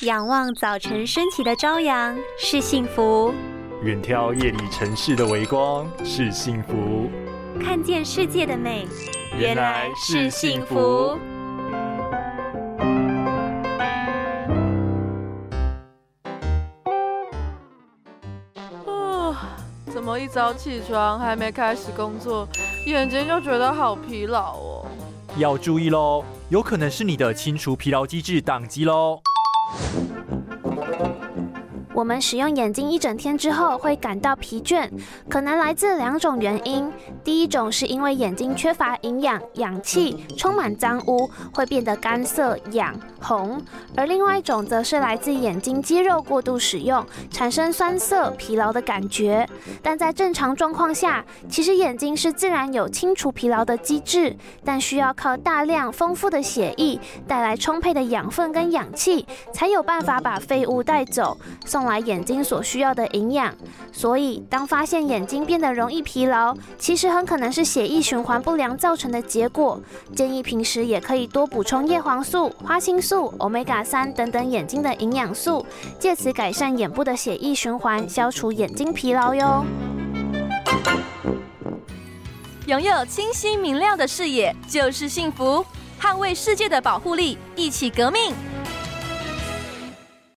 仰望早晨升起的朝阳是幸福，远眺夜里城市的微光是幸福，看见世界的美原来是幸福。啊，怎么一早起床还没开始工作，眼睛就觉得好疲劳哦？要注意喽，有可能是你的清除疲劳机制宕机喽。Oh. 我们使用眼睛一整天之后会感到疲倦，可能来自两种原因。第一种是因为眼睛缺乏营养、氧气，充满脏污，会变得干涩、痒、红；而另外一种则是来自眼睛肌肉过度使用，产生酸涩、疲劳的感觉。但在正常状况下，其实眼睛是自然有清除疲劳的机制，但需要靠大量丰富的血液带来充沛的养分跟氧气，才有办法把废物带走，送。来眼睛所需要的营养，所以当发现眼睛变得容易疲劳，其实很可能是血液循环不良造成的结果。建议平时也可以多补充叶黄素、花青素、Omega 三等等眼睛的营养素，借此改善眼部的血液循环，消除眼睛疲劳哟。拥有清晰明亮的视野就是幸福，捍卫世界的保护力，一起革命。